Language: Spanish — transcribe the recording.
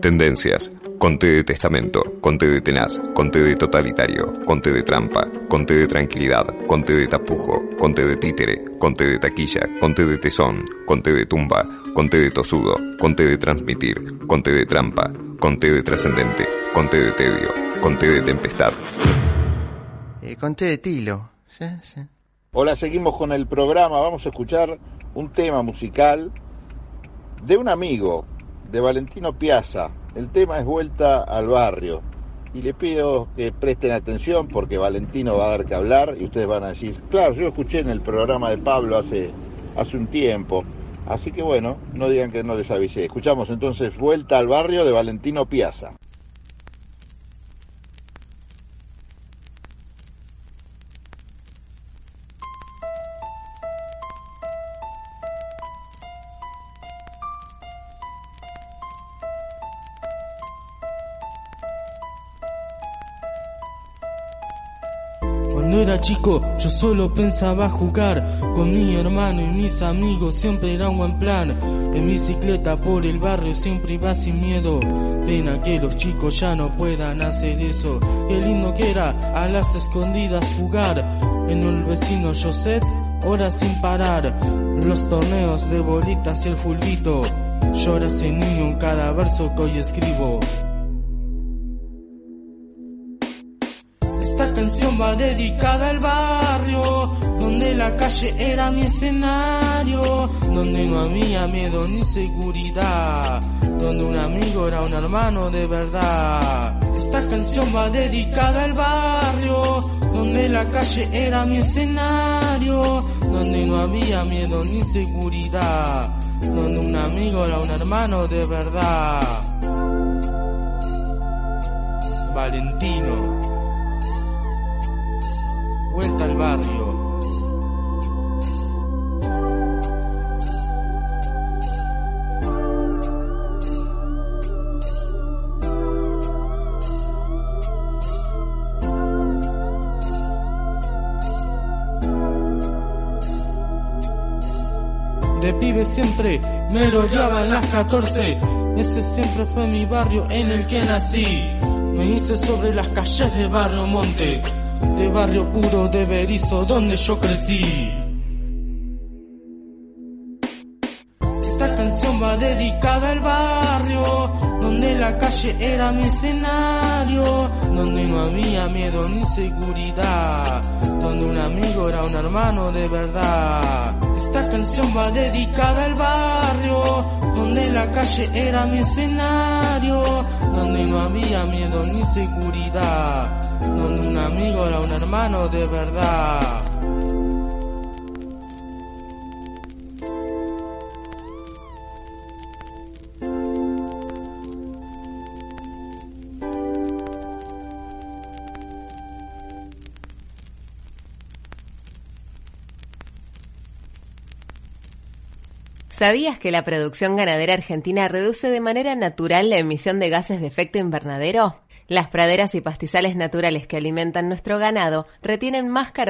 Tendencias. Conte de testamento, conte de tenaz, conte de totalitario, conte de trampa, conte de tranquilidad, conte de tapujo, conte de títere, conte de taquilla, conte de tesón, conte de tumba, conte de tosudo, conte de transmitir, conte de trampa, conte de trascendente, conte de tedio, conte de tempestad. Eh, conté de tilo. Sí, sí. Hola, seguimos con el programa. Vamos a escuchar un tema musical de un amigo, de Valentino Piazza. El tema es Vuelta al Barrio. Y le pido que presten atención porque Valentino va a dar que hablar y ustedes van a decir, claro, yo escuché en el programa de Pablo hace, hace un tiempo. Así que bueno, no digan que no les avisé. Escuchamos entonces Vuelta al Barrio de Valentino Piazza. Cuando era chico yo solo pensaba jugar con mi hermano y mis amigos, siempre era un buen plan. En bicicleta por el barrio siempre iba sin miedo. Pena que los chicos ya no puedan hacer eso. Qué lindo que era a las escondidas jugar. En el vecino Joseph, horas sin parar. Los torneos de bolitas y el fulbito. Llora ese niño en cada verso que hoy escribo. Esta canción va dedicada al barrio, donde la calle era mi escenario, donde no había miedo ni seguridad, donde un amigo era un hermano de verdad. Esta canción va dedicada al barrio, donde la calle era mi escenario, donde no había miedo ni seguridad, donde un amigo era un hermano de verdad. Valentino al barrio. De pibe siempre me rodeaban las 14. Ese siempre fue mi barrio en el que nací. Me hice sobre las calles de Barrio Monte de barrio puro de Berizo donde yo crecí. Esta canción va dedicada al barrio, donde la calle era mi escenario, donde no había miedo ni seguridad, donde un amigo era un hermano de verdad. Esta canción va dedicada al barrio, donde la calle era mi escenario, donde no había miedo ni seguridad donde un amigo era un hermano de verdad. ¿Sabías que la producción ganadera argentina reduce de manera natural la emisión de gases de efecto invernadero? Las praderas y pastizales naturales que alimentan nuestro ganado retienen más carbono